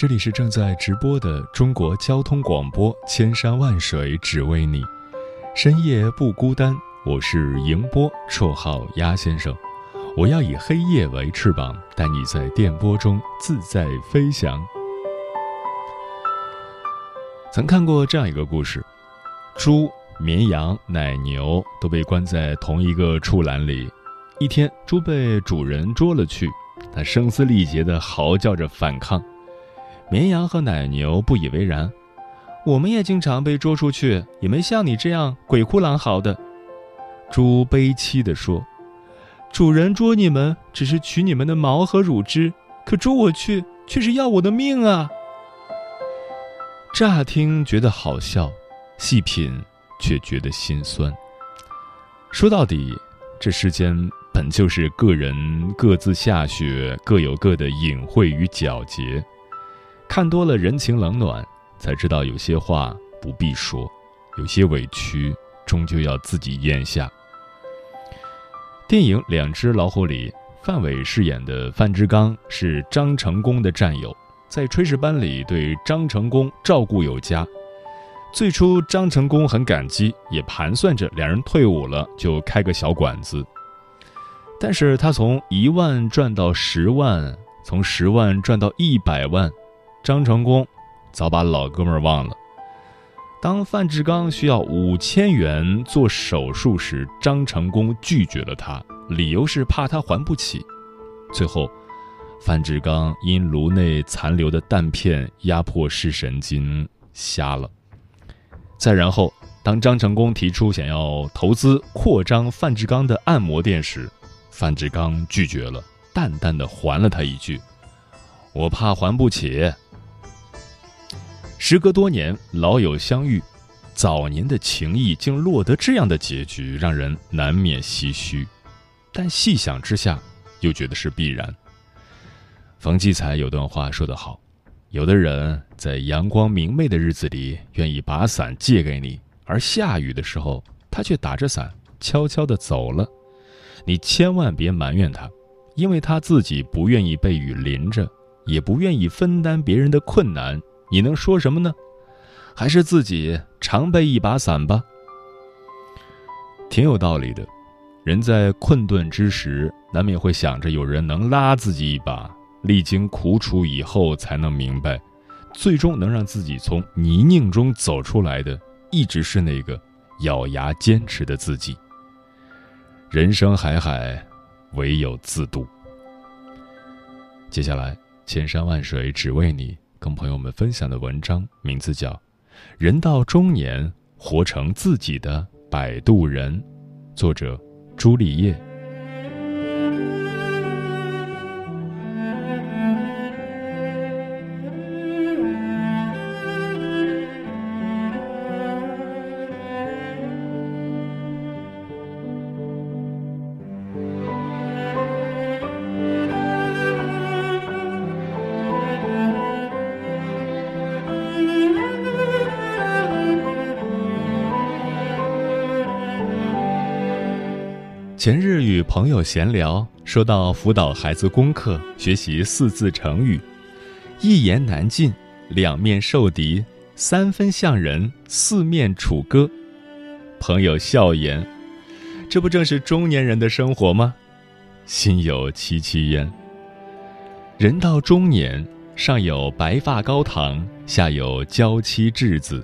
这里是正在直播的中国交通广播，千山万水只为你，深夜不孤单。我是迎波，绰号鸭先生。我要以黑夜为翅膀，带你在电波中自在飞翔。曾看过这样一个故事：猪、绵羊、奶牛都被关在同一个畜栏里，一天，猪被主人捉了去。它声嘶力竭地嚎叫着反抗，绵羊和奶牛不以为然。我们也经常被捉出去，也没像你这样鬼哭狼嚎的。猪悲戚地说：“主人捉你们只是取你们的毛和乳汁，可捉我去却是要我的命啊！”乍听觉得好笑，细品却觉得心酸。说到底，这世间……本就是个人各自下雪，各有各的隐晦与皎洁。看多了人情冷暖，才知道有些话不必说，有些委屈终究要自己咽下。电影《两只老虎》里，范伟饰演的范志刚是张成功的战友，在炊事班里对张成功照顾有加。最初，张成功很感激，也盘算着两人退伍了就开个小馆子。但是他从一万赚到十万，从十万赚到一百万，张成功早把老哥们儿忘了。当范志刚需要五千元做手术时，张成功拒绝了他，理由是怕他还不起。最后，范志刚因颅内残留的弹片压迫视神经，瞎了。再然后，当张成功提出想要投资扩张范志刚的按摩店时，范志刚拒绝了，淡淡的还了他一句：“我怕还不起。”时隔多年，老友相遇，早年的情谊竟落得这样的结局，让人难免唏嘘。但细想之下，又觉得是必然。冯骥才有段话说得好：“有的人在阳光明媚的日子里愿意把伞借给你，而下雨的时候，他却打着伞悄悄地走了。”你千万别埋怨他，因为他自己不愿意被雨淋着，也不愿意分担别人的困难。你能说什么呢？还是自己常备一把伞吧。挺有道理的。人在困顿之时，难免会想着有人能拉自己一把。历经苦楚以后，才能明白，最终能让自己从泥泞中走出来的，一直是那个咬牙坚持的自己。人生海海，唯有自渡。接下来，千山万水只为你，跟朋友们分享的文章名字叫《人到中年，活成自己的摆渡人》，作者朱丽叶。前日与朋友闲聊，说到辅导孩子功课，学习四字成语，一言难尽，两面受敌，三分像人，四面楚歌。朋友笑言：“这不正是中年人的生活吗？”心有戚戚焉。人到中年，上有白发高堂，下有娇妻稚子，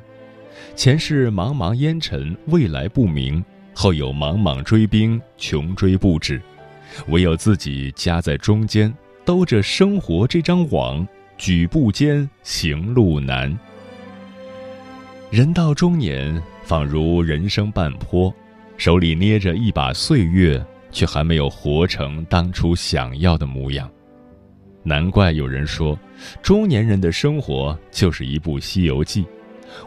前世茫茫烟尘，未来不明；后有莽莽追兵，穷追不止。唯有自己夹在中间，兜着生活这张网，举步艰，行路难。人到中年，仿如人生半坡，手里捏着一把岁月，却还没有活成当初想要的模样。难怪有人说，中年人的生活就是一部《西游记》，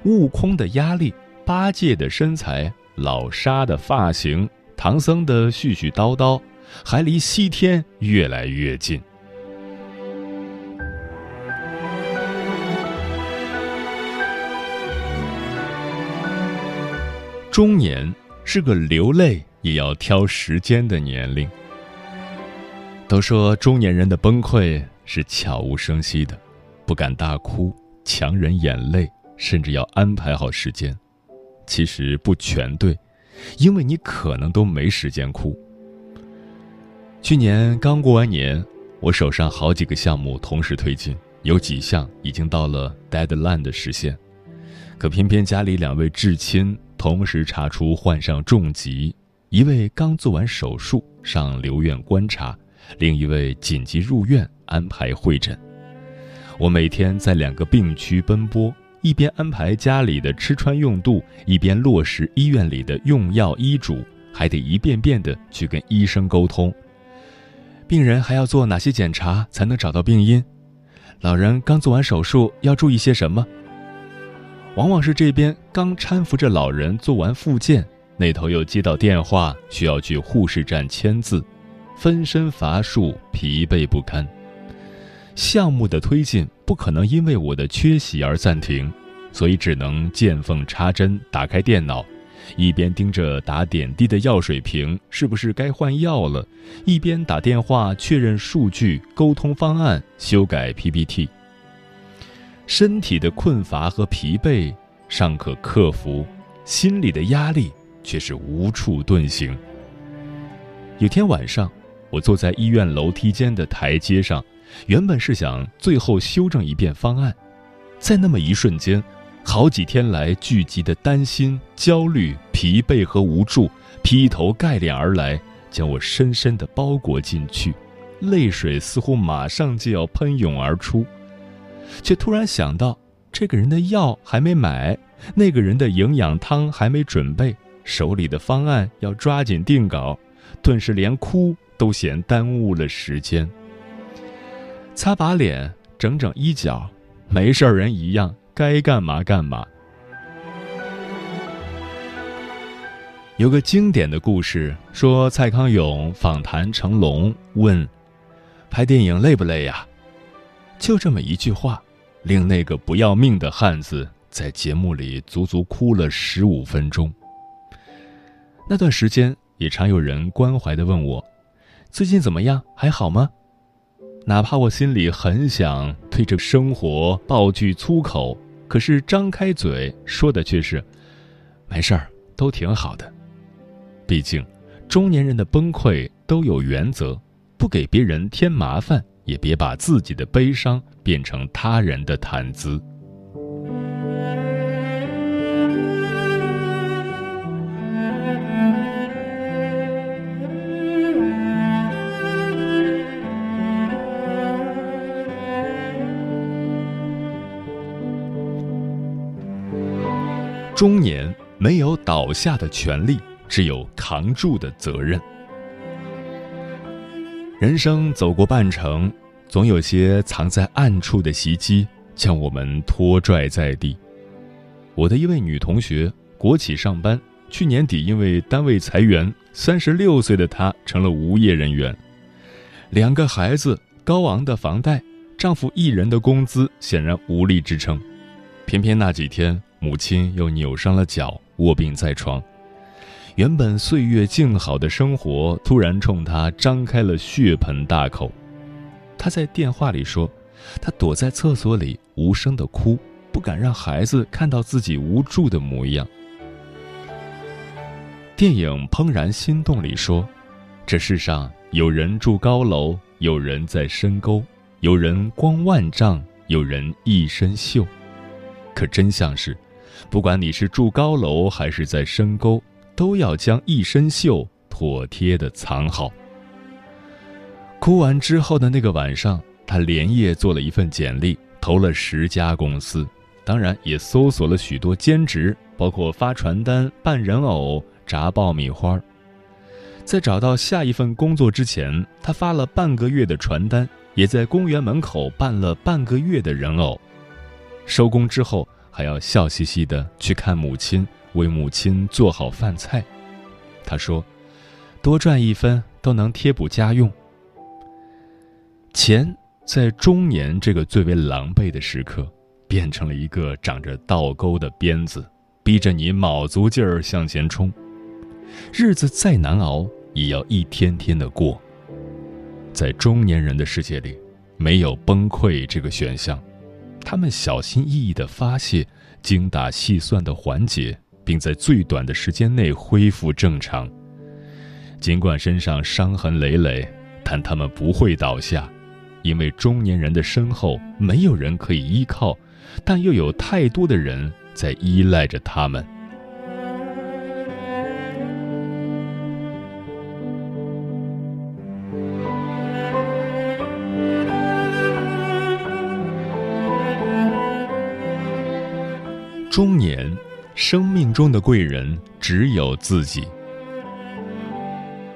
悟空的压力，八戒的身材，老沙的发型，唐僧的絮絮叨叨。还离西天越来越近。中年是个流泪也要挑时间的年龄。都说中年人的崩溃是悄无声息的，不敢大哭，强忍眼泪，甚至要安排好时间。其实不全对，因为你可能都没时间哭。去年刚过完年，我手上好几个项目同时推进，有几项已经到了 deadline 的时限，可偏偏家里两位至亲同时查出患上重疾，一位刚做完手术上留院观察，另一位紧急入院安排会诊。我每天在两个病区奔波，一边安排家里的吃穿用度，一边落实医院里的用药医嘱，还得一遍遍的去跟医生沟通。病人还要做哪些检查才能找到病因？老人刚做完手术要注意些什么？往往是这边刚搀扶着老人做完复健，那头又接到电话，需要去护士站签字，分身乏术，疲惫不堪。项目的推进不可能因为我的缺席而暂停，所以只能见缝插针，打开电脑。一边盯着打点滴的药水瓶是不是该换药了，一边打电话确认数据、沟通方案、修改 PPT。身体的困乏和疲惫尚可克服，心里的压力却是无处遁形。有天晚上，我坐在医院楼梯间的台阶上，原本是想最后修正一遍方案，在那么一瞬间。好几天来聚集的担心、焦虑、疲惫和无助，劈头盖脸而来，将我深深的包裹进去，泪水似乎马上就要喷涌而出，却突然想到，这个人的药还没买，那个人的营养汤还没准备，手里的方案要抓紧定稿，顿时连哭都嫌耽误了时间。擦把脸，整整衣角，没事人一样。该干嘛干嘛。有个经典的故事说，蔡康永访谈成龙，问：“拍电影累不累呀？”就这么一句话，令那个不要命的汉子在节目里足足哭了十五分钟。那段时间，也常有人关怀的问我：“最近怎么样？还好吗？”哪怕我心里很想对着生活爆句粗口。可是张开嘴说的却是，没事儿，都挺好的。毕竟，中年人的崩溃都有原则，不给别人添麻烦，也别把自己的悲伤变成他人的谈资。中年没有倒下的权利，只有扛住的责任。人生走过半程，总有些藏在暗处的袭击，将我们拖拽在地。我的一位女同学，国企上班，去年底因为单位裁员，三十六岁的她成了无业人员。两个孩子，高昂的房贷，丈夫一人的工资显然无力支撑，偏偏那几天。母亲又扭伤了脚，卧病在床。原本岁月静好的生活，突然冲他张开了血盆大口。他在电话里说：“他躲在厕所里无声的哭，不敢让孩子看到自己无助的模样。”电影《怦然心动》里说：“这世上有人住高楼，有人在深沟，有人光万丈，有人一身锈。可真相是。”不管你是住高楼还是在深沟，都要将一身锈妥帖的藏好。哭完之后的那个晚上，他连夜做了一份简历，投了十家公司，当然也搜索了许多兼职，包括发传单、扮人偶、炸爆米花。在找到下一份工作之前，他发了半个月的传单，也在公园门口办了半个月的人偶。收工之后，还要笑嘻嘻的去看母亲，为母亲做好饭菜。他说：“多赚一分都能贴补家用。”钱在中年这个最为狼狈的时刻，变成了一个长着倒钩的鞭子，逼着你卯足劲儿向前冲。日子再难熬，也要一天天的过。在中年人的世界里，没有崩溃这个选项，他们小心翼翼的发泄，精打细算的缓解，并在最短的时间内恢复正常。尽管身上伤痕累累，但他们不会倒下。因为中年人的身后没有人可以依靠，但又有太多的人在依赖着他们。生命中的贵人只有自己。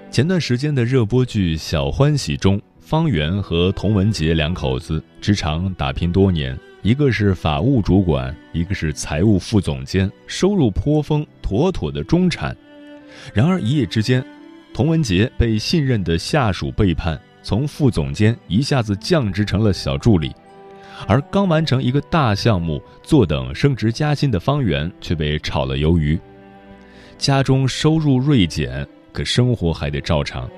前段时间的热播剧《小欢喜》中。方圆和童文杰两口子职场打拼多年，一个是法务主管，一个是财务副总监，收入颇丰，妥妥的中产。然而一夜之间，童文杰被信任的下属背叛，从副总监一下子降职成了小助理，而刚完成一个大项目，坐等升职加薪的方圆却被炒了鱿鱼。家中收入锐减，可生活还得照常。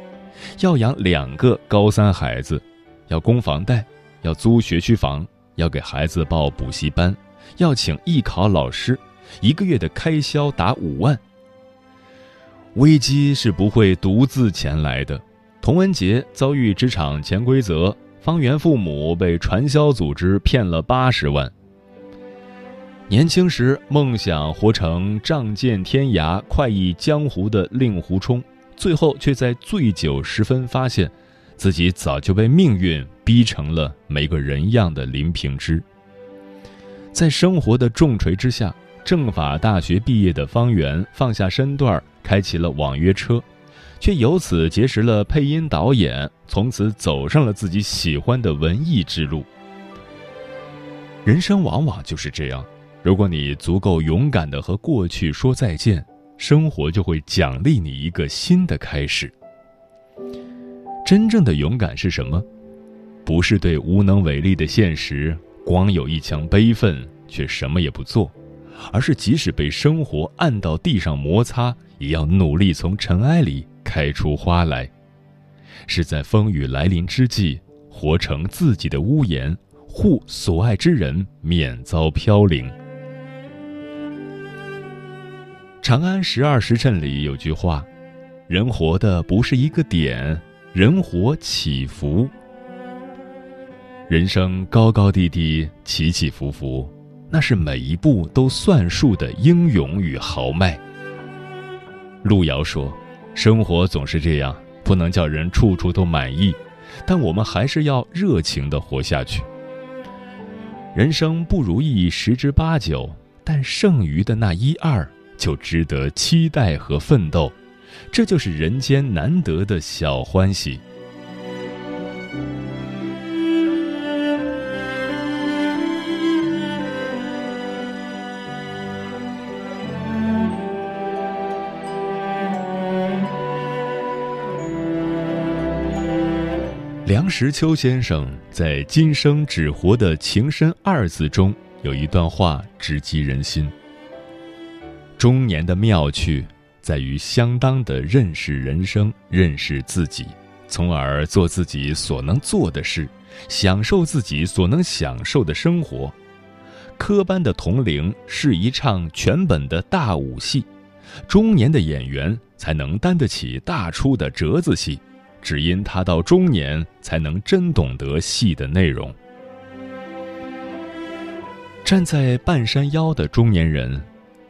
要养两个高三孩子，要供房贷，要租学区房，要给孩子报补习班，要请艺考老师，一个月的开销达五万。危机是不会独自前来的。童文杰遭遇职场潜规则，方圆父母被传销组织骗了八十万。年轻时梦想活成仗剑天涯、快意江湖的令狐冲。最后却在醉酒时分发现，自己早就被命运逼成了没个人样的林平之。在生活的重锤之下，政法大学毕业的方圆放下身段，开启了网约车，却由此结识了配音导演，从此走上了自己喜欢的文艺之路。人生往往就是这样，如果你足够勇敢的和过去说再见。生活就会奖励你一个新的开始。真正的勇敢是什么？不是对无能为力的现实光有一腔悲愤却什么也不做，而是即使被生活按到地上摩擦，也要努力从尘埃里开出花来。是在风雨来临之际，活成自己的屋檐，护所爱之人免遭飘零。长安十二时辰里有句话：“人活的不是一个点，人活起伏。人生高高低低，起起伏伏，那是每一步都算数的英勇与豪迈。”路遥说：“生活总是这样，不能叫人处处都满意，但我们还是要热情的活下去。人生不如意十之八九，但剩余的那一二。”就值得期待和奋斗，这就是人间难得的小欢喜。梁实秋先生在《今生只活的情深二字》中有一段话直击人心。中年的妙趣，在于相当的认识人生、认识自己，从而做自己所能做的事，享受自己所能享受的生活。科班的童龄是一场全本的大武戏，中年的演员才能担得起大出的折子戏，只因他到中年才能真懂得戏的内容。站在半山腰的中年人，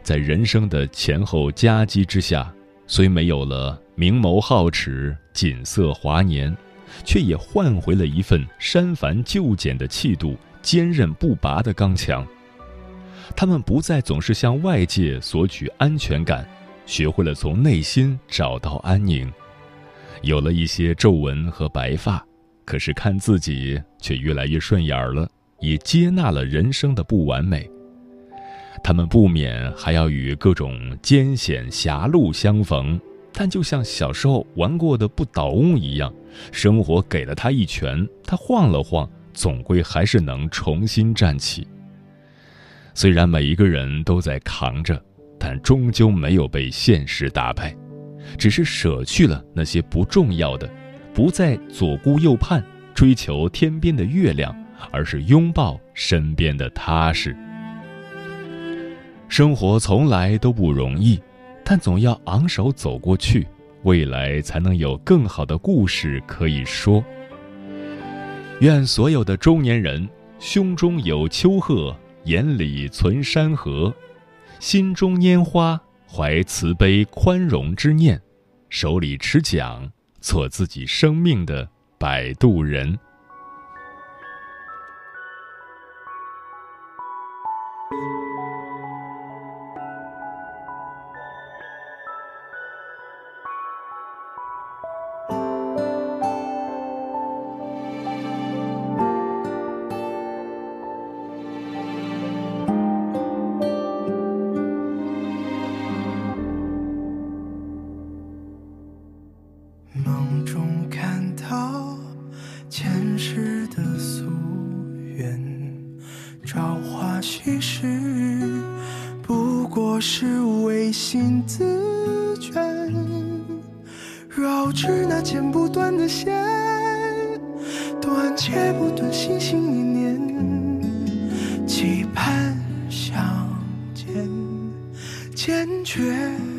在人生的前后夹击之下，虽没有了明眸皓齿、锦瑟华年，却也换回了一份删繁就简的气度、坚韧不拔的刚强。他们不再总是向外界索取安全感，学会了从内心找到安宁，有了一些皱纹和白发，可是看自己却越来越顺眼了。也接纳了人生的不完美。他们不免还要与各种艰险狭路相逢，但就像小时候玩过的不倒翁一样，生活给了他一拳，他晃了晃，总归还是能重新站起。虽然每一个人都在扛着，但终究没有被现实打败，只是舍去了那些不重要的，不再左顾右盼，追求天边的月亮。而是拥抱身边的踏实。生活从来都不容易，但总要昂首走过去，未来才能有更好的故事可以说。愿所有的中年人胸中有丘壑，眼里存山河，心中拈花，怀慈悲宽容之念，手里持桨，做自己生命的摆渡人。戒不断，心心念念，期盼相见，坚决。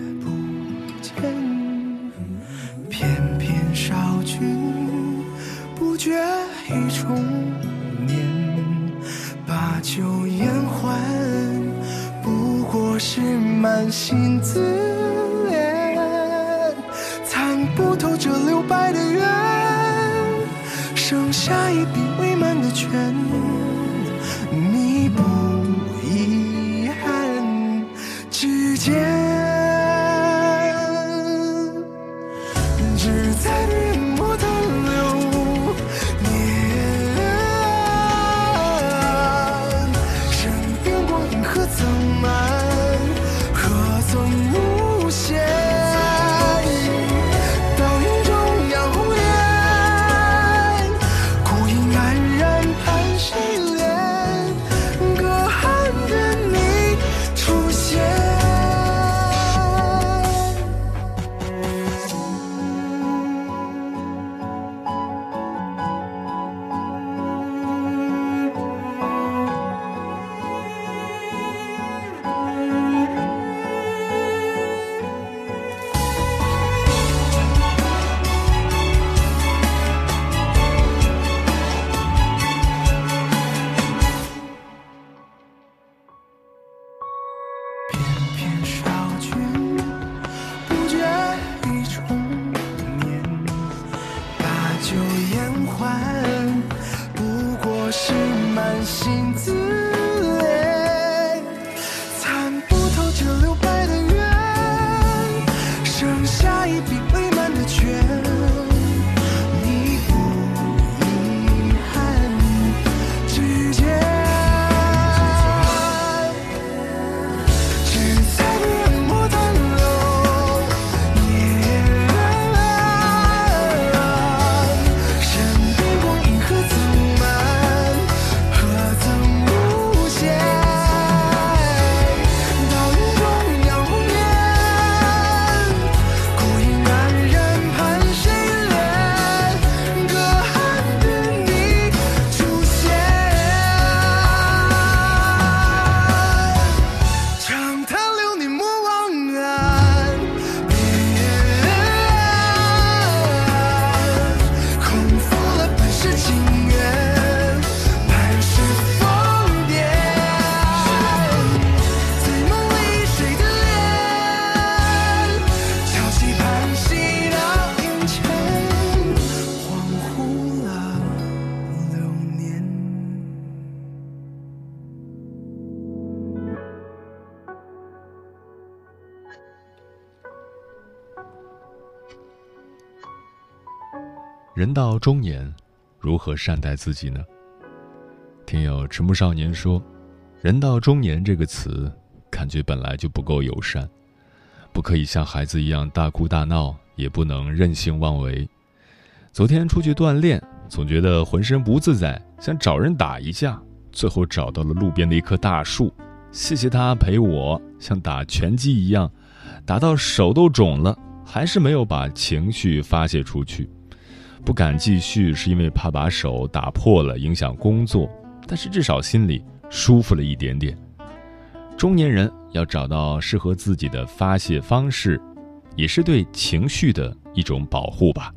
旧言欢，不过是满心自。人到中年，如何善待自己呢？听友迟暮少年说：“人到中年这个词，感觉本来就不够友善，不可以像孩子一样大哭大闹，也不能任性妄为。昨天出去锻炼，总觉得浑身不自在，想找人打一架，最后找到了路边的一棵大树，谢谢他陪我，像打拳击一样，打到手都肿了，还是没有把情绪发泄出去。不敢继续，是因为怕把手打破了，影响工作。”但是至少心里舒服了一点点。中年人要找到适合自己的发泄方式，也是对情绪的一种保护吧。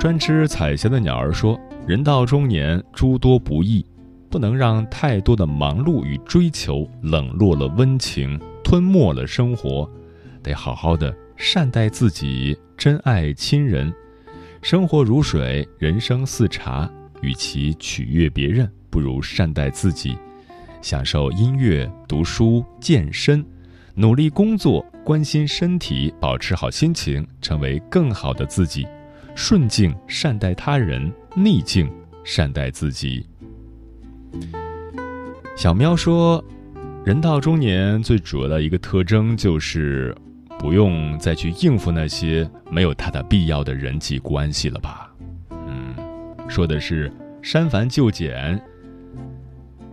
专吃彩霞的鸟儿说：“人到中年，诸多不易，不能让太多的忙碌与追求冷落了温情，吞没了生活，得好好的善待自己，珍爱亲人。生活如水，人生似茶。”与其取悦别人，不如善待自己，享受音乐、读书、健身，努力工作，关心身体，保持好心情，成为更好的自己。顺境善待他人，逆境善待自己。小喵说：“人到中年，最主要的一个特征就是不用再去应付那些没有他的必要的人际关系了吧。”嗯说的是删繁就简。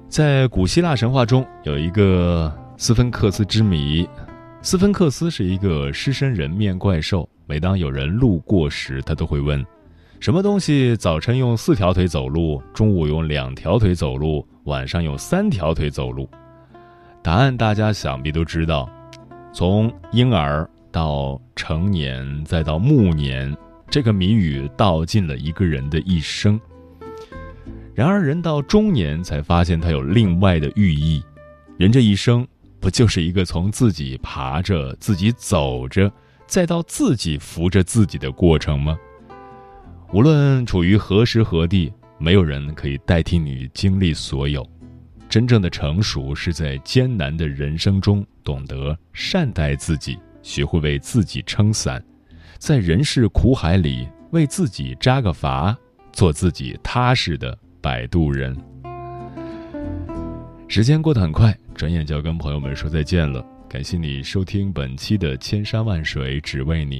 在古希腊神话中，有一个斯芬克斯之谜。斯芬克斯是一个狮身人面怪兽，每当有人路过时，他都会问：什么东西早晨用四条腿走路，中午用两条腿走路，晚上用三条腿走路？答案大家想必都知道。从婴儿到成年，再到暮年。这个谜语道尽了一个人的一生。然而，人到中年才发现它有另外的寓意。人这一生，不就是一个从自己爬着、自己走着，再到自己扶着自己的过程吗？无论处于何时何地，没有人可以代替你经历所有。真正的成熟，是在艰难的人生中，懂得善待自己，学会为自己撑伞。在人世苦海里，为自己扎个筏，做自己踏实的摆渡人。时间过得很快，转眼就要跟朋友们说再见了。感谢你收听本期的《千山万水只为你》。